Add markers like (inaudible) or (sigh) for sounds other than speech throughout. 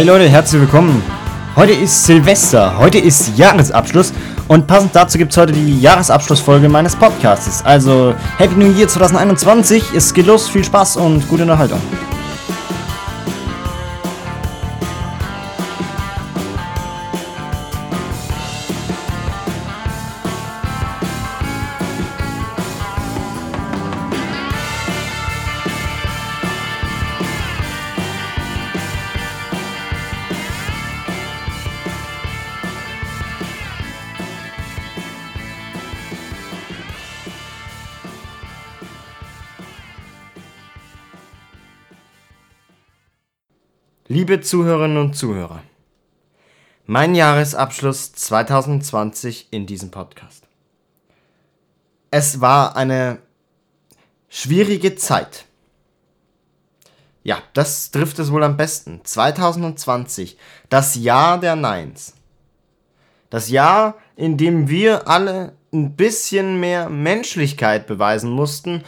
Hey Leute, herzlich willkommen. Heute ist Silvester, heute ist Jahresabschluss und passend dazu gibt es heute die Jahresabschlussfolge meines Podcasts. Also Happy New Year 2021, es geht los, viel Spaß und gute Unterhaltung. Liebe Zuhörerinnen und Zuhörer, mein Jahresabschluss 2020 in diesem Podcast. Es war eine schwierige Zeit. Ja, das trifft es wohl am besten. 2020, das Jahr der Neins. Das Jahr, in dem wir alle ein bisschen mehr Menschlichkeit beweisen mussten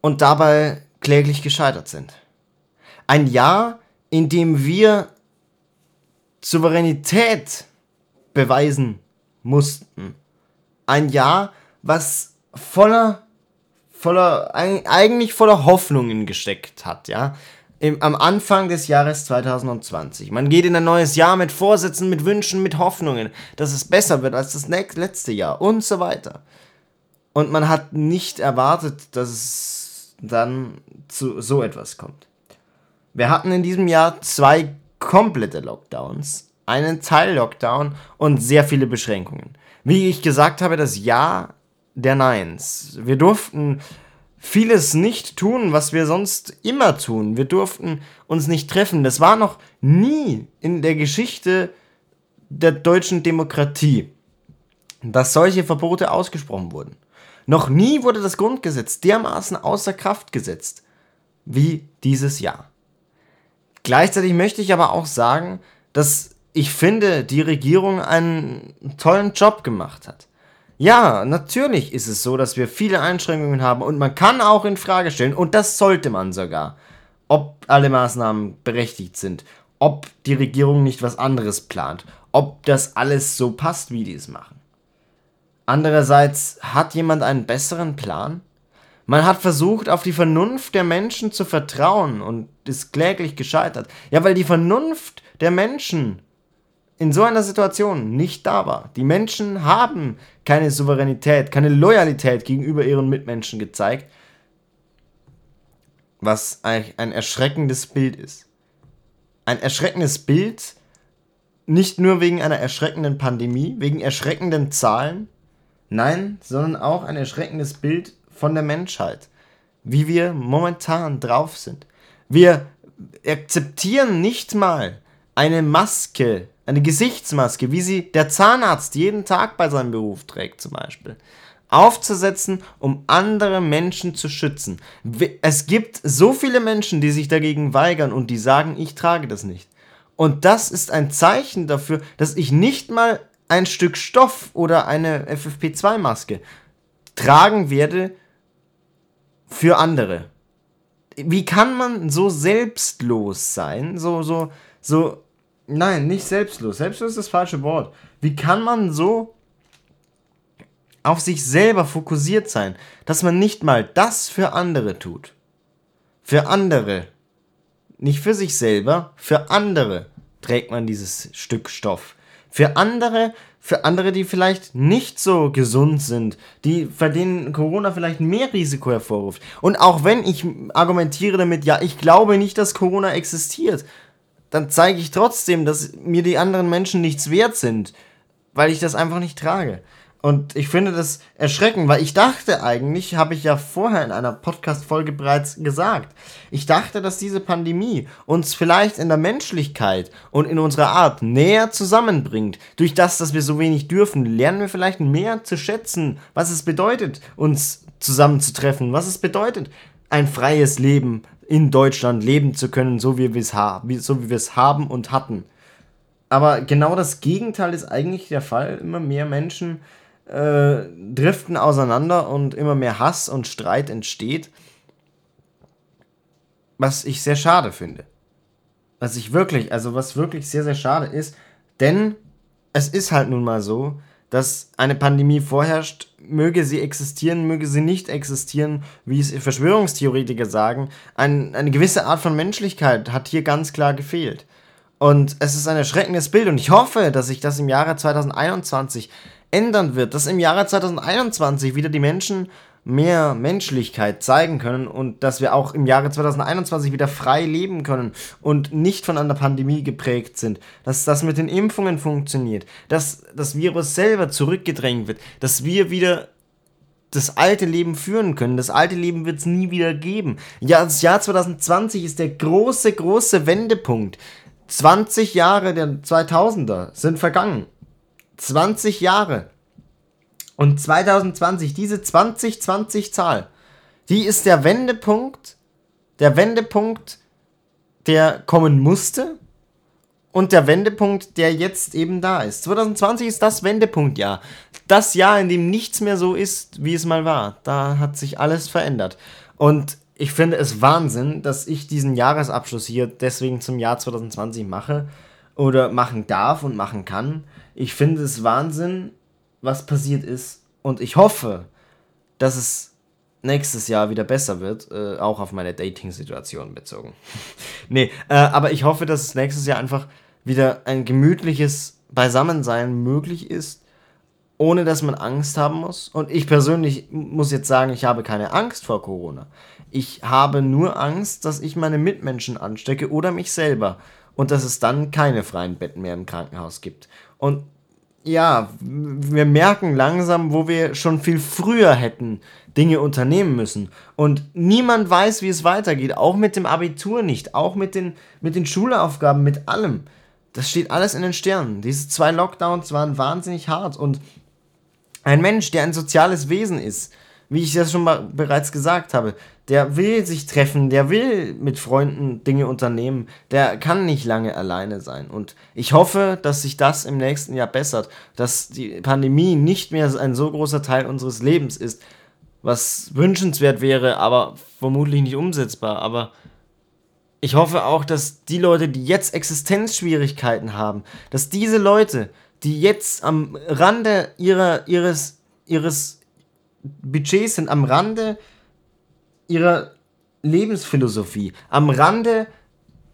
und dabei kläglich gescheitert sind. Ein Jahr, in dem wir Souveränität beweisen mussten. Ein Jahr, was voller, voller, eigentlich voller Hoffnungen gesteckt hat, ja. Im, am Anfang des Jahres 2020. Man geht in ein neues Jahr mit Vorsätzen, mit Wünschen, mit Hoffnungen, dass es besser wird als das letzte Jahr und so weiter. Und man hat nicht erwartet, dass es dann zu so etwas kommt. Wir hatten in diesem Jahr zwei komplette Lockdowns, einen Teil-Lockdown und sehr viele Beschränkungen. Wie ich gesagt habe, das Jahr der Neins. Wir durften vieles nicht tun, was wir sonst immer tun. Wir durften uns nicht treffen. Das war noch nie in der Geschichte der deutschen Demokratie, dass solche Verbote ausgesprochen wurden. Noch nie wurde das Grundgesetz dermaßen außer Kraft gesetzt wie dieses Jahr. Gleichzeitig möchte ich aber auch sagen, dass ich finde, die Regierung einen tollen Job gemacht hat. Ja, natürlich ist es so, dass wir viele Einschränkungen haben und man kann auch in Frage stellen, und das sollte man sogar, ob alle Maßnahmen berechtigt sind, ob die Regierung nicht was anderes plant, ob das alles so passt, wie die es machen. Andererseits, hat jemand einen besseren Plan? Man hat versucht, auf die Vernunft der Menschen zu vertrauen und ist kläglich gescheitert. Ja, weil die Vernunft der Menschen in so einer Situation nicht da war. Die Menschen haben keine Souveränität, keine Loyalität gegenüber ihren Mitmenschen gezeigt, was ein erschreckendes Bild ist. Ein erschreckendes Bild, nicht nur wegen einer erschreckenden Pandemie, wegen erschreckenden Zahlen, nein, sondern auch ein erschreckendes Bild von der Menschheit, wie wir momentan drauf sind. Wir akzeptieren nicht mal eine Maske, eine Gesichtsmaske, wie sie der Zahnarzt jeden Tag bei seinem Beruf trägt zum Beispiel, aufzusetzen, um andere Menschen zu schützen. Es gibt so viele Menschen, die sich dagegen weigern und die sagen, ich trage das nicht. Und das ist ein Zeichen dafür, dass ich nicht mal ein Stück Stoff oder eine FFP2-Maske tragen werde, für andere. Wie kann man so selbstlos sein? So, so, so, nein, nicht selbstlos. Selbstlos ist das falsche Wort. Wie kann man so auf sich selber fokussiert sein, dass man nicht mal das für andere tut? Für andere. Nicht für sich selber, für andere trägt man dieses Stück Stoff. Für andere für andere, die vielleicht nicht so gesund sind, die bei denen Corona vielleicht mehr Risiko hervorruft. Und auch wenn ich argumentiere damit, ja, ich glaube nicht, dass Corona existiert, dann zeige ich trotzdem, dass mir die anderen Menschen nichts wert sind, weil ich das einfach nicht trage. Und ich finde das erschreckend, weil ich dachte eigentlich, habe ich ja vorher in einer Podcast-Folge bereits gesagt, ich dachte, dass diese Pandemie uns vielleicht in der Menschlichkeit und in unserer Art näher zusammenbringt. Durch das, dass wir so wenig dürfen, lernen wir vielleicht mehr zu schätzen, was es bedeutet, uns zusammenzutreffen, was es bedeutet, ein freies Leben in Deutschland leben zu können, so wie wir es haben, so wie wir es haben und hatten. Aber genau das Gegenteil ist eigentlich der Fall. Immer mehr Menschen äh, driften auseinander und immer mehr Hass und Streit entsteht. Was ich sehr schade finde. was ich wirklich, also was wirklich sehr, sehr schade ist, denn es ist halt nun mal so, dass eine Pandemie vorherrscht, möge sie existieren, möge sie nicht existieren, wie es Verschwörungstheoretiker sagen, ein, eine gewisse Art von Menschlichkeit hat hier ganz klar gefehlt. Und es ist ein erschreckendes Bild und ich hoffe, dass sich das im Jahre 2021 ändern wird, dass im Jahre 2021 wieder die Menschen mehr Menschlichkeit zeigen können und dass wir auch im Jahre 2021 wieder frei leben können und nicht von einer Pandemie geprägt sind, dass das mit den Impfungen funktioniert, dass das Virus selber zurückgedrängt wird, dass wir wieder das alte Leben führen können. Das alte Leben wird es nie wieder geben. Ja, das Jahr 2020 ist der große, große Wendepunkt. 20 Jahre der 2000er sind vergangen. 20 Jahre. Und 2020, diese 2020-Zahl, die ist der Wendepunkt, der Wendepunkt, der kommen musste und der Wendepunkt, der jetzt eben da ist. 2020 ist das Wendepunktjahr. Das Jahr, in dem nichts mehr so ist, wie es mal war. Da hat sich alles verändert. Und ich finde es Wahnsinn, dass ich diesen Jahresabschluss hier deswegen zum Jahr 2020 mache oder machen darf und machen kann. Ich finde es Wahnsinn, was passiert ist. Und ich hoffe, dass es nächstes Jahr wieder besser wird, äh, auch auf meine Dating-Situation bezogen. (laughs) nee, äh, aber ich hoffe, dass es nächstes Jahr einfach wieder ein gemütliches Beisammensein möglich ist, ohne dass man Angst haben muss. Und ich persönlich muss jetzt sagen, ich habe keine Angst vor Corona. Ich habe nur Angst, dass ich meine Mitmenschen anstecke oder mich selber und dass es dann keine freien Betten mehr im Krankenhaus gibt. Und ja, wir merken langsam, wo wir schon viel früher hätten Dinge unternehmen müssen. Und niemand weiß, wie es weitergeht. Auch mit dem Abitur nicht. Auch mit den, mit den Schulaufgaben, mit allem. Das steht alles in den Sternen. Diese zwei Lockdowns waren wahnsinnig hart. Und ein Mensch, der ein soziales Wesen ist, wie ich das schon mal bereits gesagt habe, der will sich treffen, der will mit Freunden Dinge unternehmen, der kann nicht lange alleine sein. Und ich hoffe, dass sich das im nächsten Jahr bessert, dass die Pandemie nicht mehr ein so großer Teil unseres Lebens ist, was wünschenswert wäre, aber vermutlich nicht umsetzbar. Aber ich hoffe auch, dass die Leute, die jetzt Existenzschwierigkeiten haben, dass diese Leute, die jetzt am Rande ihrer, ihres, ihres Budgets sind, am Rande ihrer Lebensphilosophie, am Rande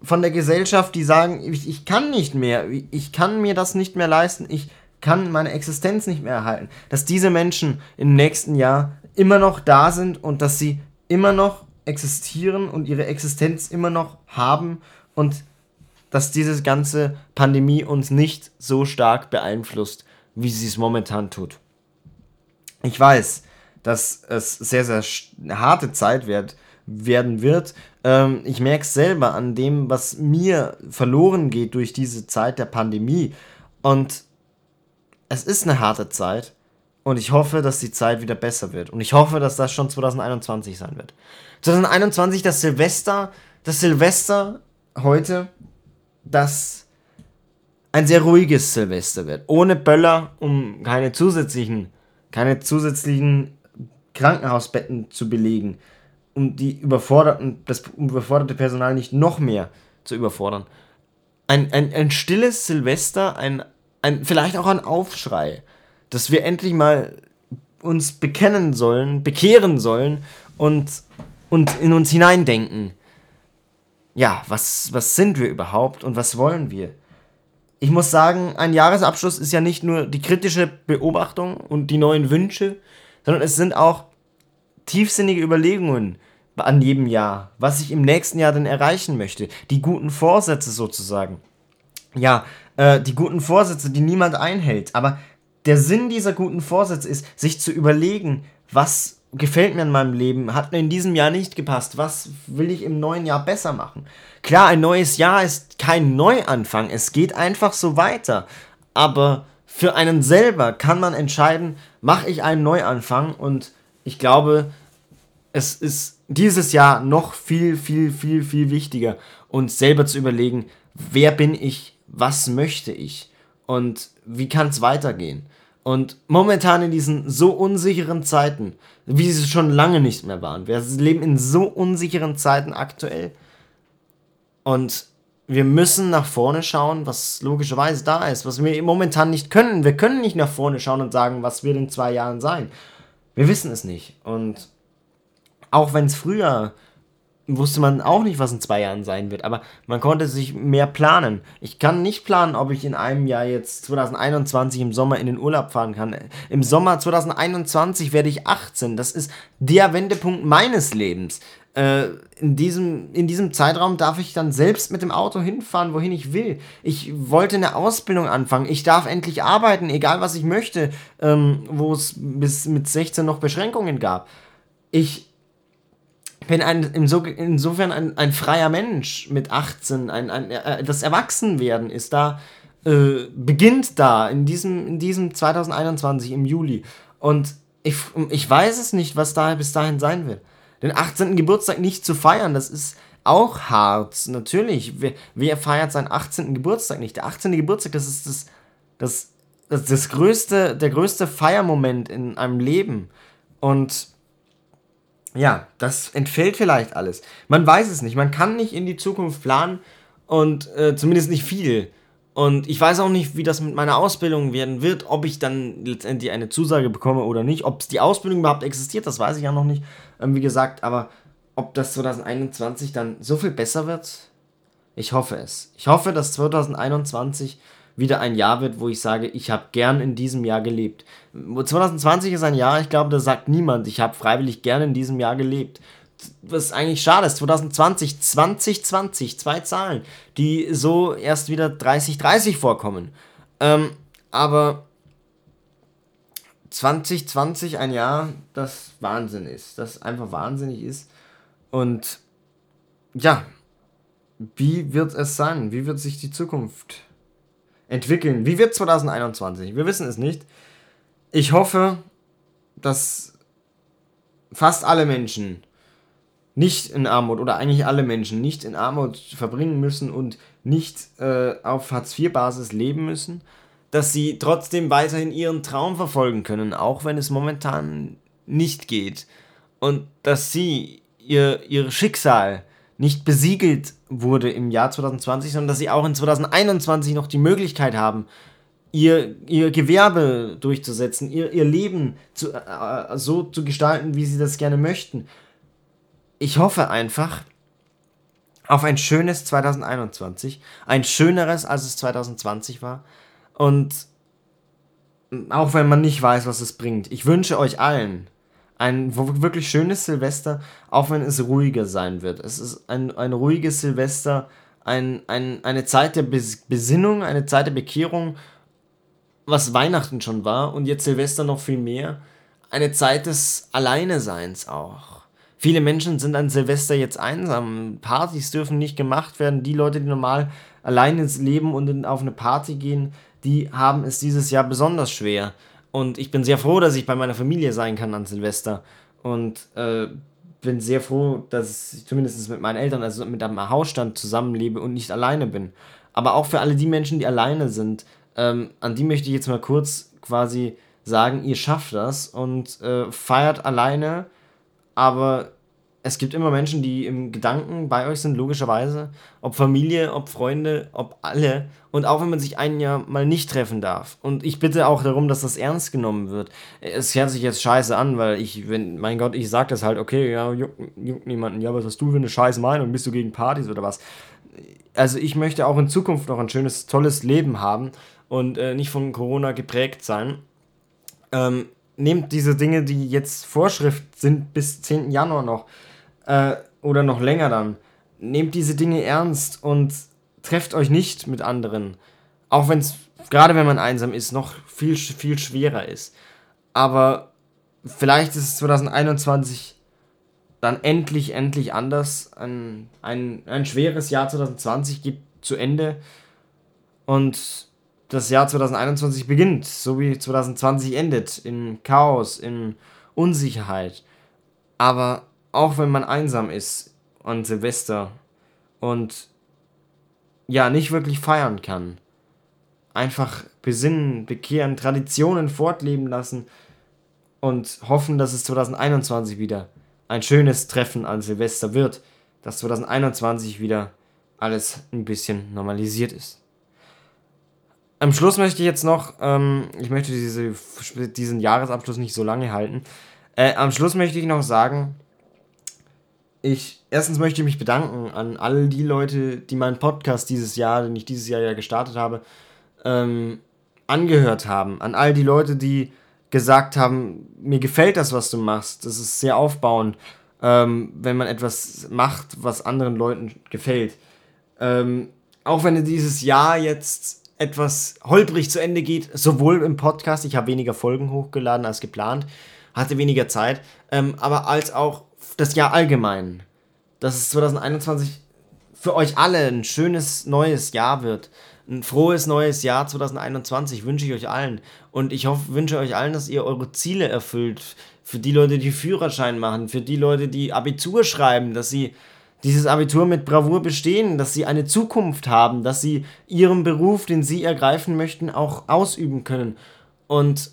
von der Gesellschaft, die sagen, ich, ich kann nicht mehr, ich kann mir das nicht mehr leisten, ich kann meine Existenz nicht mehr erhalten, dass diese Menschen im nächsten Jahr immer noch da sind und dass sie immer noch existieren und ihre Existenz immer noch haben und dass diese ganze Pandemie uns nicht so stark beeinflusst, wie sie es momentan tut. Ich weiß, dass es sehr, sehr harte Zeit wird, werden wird. Ähm, ich merke es selber an dem, was mir verloren geht durch diese Zeit der Pandemie. Und es ist eine harte Zeit. Und ich hoffe, dass die Zeit wieder besser wird. Und ich hoffe, dass das schon 2021 sein wird. 2021, das Silvester, das Silvester heute, das ein sehr ruhiges Silvester wird. Ohne Böller, um keine zusätzlichen, keine zusätzlichen Krankenhausbetten zu belegen, um die überforderten, das überforderte Personal nicht noch mehr zu überfordern. Ein, ein, ein stilles Silvester, ein, ein, vielleicht auch ein Aufschrei, dass wir endlich mal uns bekennen sollen, bekehren sollen und, und in uns hineindenken. Ja, was, was sind wir überhaupt und was wollen wir? Ich muss sagen, ein Jahresabschluss ist ja nicht nur die kritische Beobachtung und die neuen Wünsche, sondern es sind auch tiefsinnige Überlegungen an jedem Jahr, was ich im nächsten Jahr denn erreichen möchte. Die guten Vorsätze sozusagen. Ja, äh, die guten Vorsätze, die niemand einhält. Aber der Sinn dieser guten Vorsätze ist, sich zu überlegen, was gefällt mir in meinem Leben, hat mir in diesem Jahr nicht gepasst, was will ich im neuen Jahr besser machen. Klar, ein neues Jahr ist kein Neuanfang, es geht einfach so weiter. Aber für einen selber kann man entscheiden, mache ich einen Neuanfang und ich glaube, es ist dieses Jahr noch viel, viel, viel, viel wichtiger, uns selber zu überlegen, wer bin ich, was möchte ich und wie kann es weitergehen. Und momentan in diesen so unsicheren Zeiten, wie sie schon lange nicht mehr waren, wir leben in so unsicheren Zeiten aktuell. Und wir müssen nach vorne schauen, was logischerweise da ist, was wir momentan nicht können. Wir können nicht nach vorne schauen und sagen, was wird in zwei Jahren sein. Wir wissen es nicht. Und auch wenn es früher wusste man auch nicht, was in zwei Jahren sein wird, aber man konnte sich mehr planen. Ich kann nicht planen, ob ich in einem Jahr jetzt 2021 im Sommer in den Urlaub fahren kann. Im Sommer 2021 werde ich 18. Das ist der Wendepunkt meines Lebens. Äh, in, diesem, in diesem Zeitraum darf ich dann selbst mit dem Auto hinfahren, wohin ich will. Ich wollte eine Ausbildung anfangen. Ich darf endlich arbeiten, egal was ich möchte, ähm, wo es bis mit 16 noch Beschränkungen gab. Ich bin ein, insofern ein, ein freier Mensch mit 18. Ein, ein, äh, das Erwachsenwerden ist da, äh, beginnt da in diesem, in diesem 2021 im Juli. Und ich, ich weiß es nicht, was da bis dahin sein wird. Den 18. Geburtstag nicht zu feiern, das ist auch hart. Natürlich. Wer, wer feiert seinen 18. Geburtstag nicht? Der 18. Geburtstag, das ist das, das, das, das größte, der größte Feiermoment in einem Leben. Und ja, das entfällt vielleicht alles. Man weiß es nicht. Man kann nicht in die Zukunft planen und äh, zumindest nicht viel. Und ich weiß auch nicht, wie das mit meiner Ausbildung werden wird, ob ich dann letztendlich eine Zusage bekomme oder nicht. Ob die Ausbildung überhaupt existiert, das weiß ich ja noch nicht. Ähm, wie gesagt, aber ob das 2021 dann so viel besser wird, ich hoffe es. Ich hoffe, dass 2021 wieder ein Jahr wird, wo ich sage, ich habe gern in diesem Jahr gelebt. 2020 ist ein Jahr, ich glaube, da sagt niemand, ich habe freiwillig gern in diesem Jahr gelebt. Was eigentlich schade ist, 2020, 2020, zwei Zahlen, die so erst wieder 30, 30 vorkommen. Ähm, aber 2020 ein Jahr, das Wahnsinn ist, das einfach wahnsinnig ist. Und ja, wie wird es sein? Wie wird sich die Zukunft entwickeln. Wie wird 2021? Wir wissen es nicht. Ich hoffe, dass fast alle Menschen nicht in Armut oder eigentlich alle Menschen nicht in Armut verbringen müssen und nicht äh, auf Hartz-IV-Basis leben müssen, dass sie trotzdem weiterhin ihren Traum verfolgen können, auch wenn es momentan nicht geht. Und dass sie ihr, ihr Schicksal nicht besiegelt wurde im Jahr 2020, sondern dass sie auch in 2021 noch die Möglichkeit haben, ihr, ihr Gewerbe durchzusetzen, ihr, ihr Leben zu, äh, so zu gestalten, wie sie das gerne möchten. Ich hoffe einfach auf ein schönes 2021, ein schöneres, als es 2020 war. Und auch wenn man nicht weiß, was es bringt, ich wünsche euch allen, ein wirklich schönes Silvester, auch wenn es ruhiger sein wird. Es ist ein, ein ruhiges Silvester, ein, ein, eine Zeit der Besinnung, eine Zeit der Bekehrung, was Weihnachten schon war und jetzt Silvester noch viel mehr. Eine Zeit des Alleineseins auch. Viele Menschen sind an Silvester jetzt einsam. Partys dürfen nicht gemacht werden. Die Leute, die normal alleine leben und auf eine Party gehen, die haben es dieses Jahr besonders schwer. Und ich bin sehr froh, dass ich bei meiner Familie sein kann an Silvester. Und äh, bin sehr froh, dass ich zumindest mit meinen Eltern, also mit einem Hausstand zusammenlebe und nicht alleine bin. Aber auch für alle die Menschen, die alleine sind, ähm, an die möchte ich jetzt mal kurz quasi sagen, ihr schafft das und äh, feiert alleine, aber es gibt immer Menschen, die im Gedanken bei euch sind, logischerweise. Ob Familie, ob Freunde, ob alle. Und auch wenn man sich ein Jahr mal nicht treffen darf. Und ich bitte auch darum, dass das ernst genommen wird. Es hört sich jetzt scheiße an, weil ich, wenn, mein Gott, ich sag das halt, okay, ja, juckt, juckt niemanden. Ja, was hast du für eine scheiße Meinung? Bist du gegen Partys oder was? Also ich möchte auch in Zukunft noch ein schönes, tolles Leben haben und äh, nicht von Corona geprägt sein. Ähm, nehmt diese Dinge, die jetzt Vorschrift sind, bis 10. Januar noch äh, oder noch länger dann. Nehmt diese Dinge ernst und trefft euch nicht mit anderen. Auch wenn es, gerade wenn man einsam ist, noch viel, viel schwerer ist. Aber vielleicht ist es 2021 dann endlich, endlich anders. Ein, ein, ein schweres Jahr 2020 geht zu Ende und das Jahr 2021 beginnt, so wie 2020 endet, in Chaos, in Unsicherheit. Aber auch wenn man einsam ist an Silvester und ja, nicht wirklich feiern kann, einfach besinnen, bekehren, Traditionen fortleben lassen und hoffen, dass es 2021 wieder ein schönes Treffen an Silvester wird, dass 2021 wieder alles ein bisschen normalisiert ist. Am Schluss möchte ich jetzt noch, ähm, ich möchte diese, diesen Jahresabschluss nicht so lange halten. Äh, am Schluss möchte ich noch sagen, ich, erstens möchte ich mich bedanken an all die Leute, die meinen Podcast dieses Jahr, den ich dieses Jahr ja gestartet habe, ähm, angehört haben. An all die Leute, die gesagt haben, mir gefällt das, was du machst. Das ist sehr aufbauend, ähm, wenn man etwas macht, was anderen Leuten gefällt. Ähm, auch wenn dieses Jahr jetzt etwas holprig zu Ende geht, sowohl im Podcast, ich habe weniger Folgen hochgeladen als geplant, hatte weniger Zeit, ähm, aber als auch das Jahr allgemein. Dass es 2021 für euch alle ein schönes neues Jahr wird. Ein frohes neues Jahr 2021 wünsche ich euch allen. Und ich hoffe, wünsche euch allen, dass ihr eure Ziele erfüllt. Für die Leute, die Führerschein machen, für die Leute, die Abitur schreiben, dass sie dieses Abitur mit Bravour bestehen, dass sie eine Zukunft haben, dass sie ihren Beruf, den sie ergreifen möchten, auch ausüben können. Und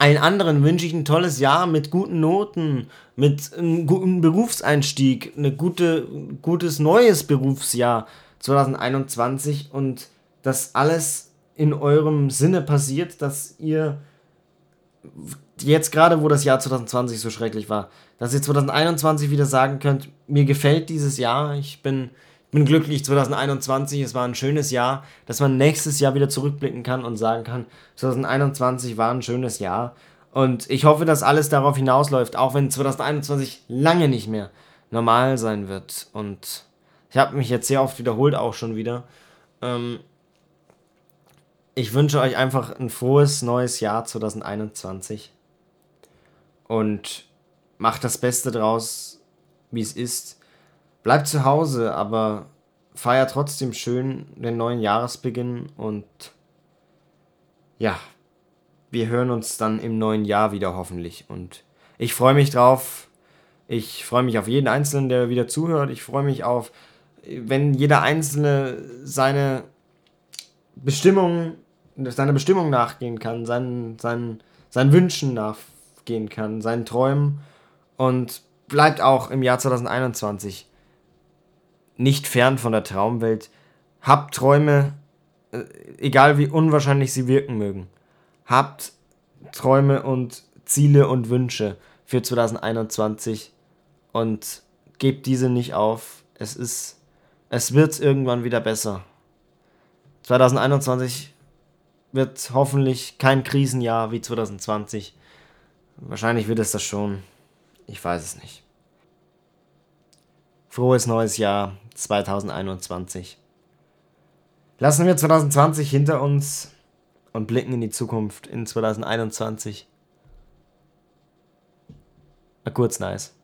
allen anderen wünsche ich ein tolles Jahr mit guten Noten, mit einem guten Berufseinstieg, ein gute, gutes neues Berufsjahr 2021 und dass alles in eurem Sinne passiert, dass ihr jetzt gerade, wo das Jahr 2020 so schrecklich war, dass ihr 2021 wieder sagen könnt, mir gefällt dieses Jahr, ich bin, bin glücklich 2021, es war ein schönes Jahr, dass man nächstes Jahr wieder zurückblicken kann und sagen kann, 2021 war ein schönes Jahr. Und ich hoffe, dass alles darauf hinausläuft, auch wenn 2021 lange nicht mehr normal sein wird. Und ich habe mich jetzt sehr oft wiederholt, auch schon wieder. Ähm, ich wünsche euch einfach ein frohes neues Jahr 2021 und macht das Beste draus, wie es ist. Bleibt zu Hause, aber feiert trotzdem schön den neuen Jahresbeginn und ja, wir hören uns dann im neuen Jahr wieder hoffentlich. Und ich freue mich drauf. Ich freue mich auf jeden Einzelnen, der wieder zuhört. Ich freue mich auf, wenn jeder Einzelne seine Bestimmung, seiner Bestimmung nachgehen kann, seinen, seinen, seinen Wünschen nachgehen kann, seinen Träumen und bleibt auch im Jahr 2021 nicht fern von der Traumwelt. Habt Träume, äh, egal wie unwahrscheinlich sie wirken mögen. Habt Träume und Ziele und Wünsche für 2021 und gebt diese nicht auf. Es ist, es wird irgendwann wieder besser. 2021 wird hoffentlich kein Krisenjahr wie 2020. Wahrscheinlich wird es das schon. Ich weiß es nicht. Frohes neues Jahr 2021. Lassen wir 2020 hinter uns und blicken in die Zukunft in 2021. Kurz nice.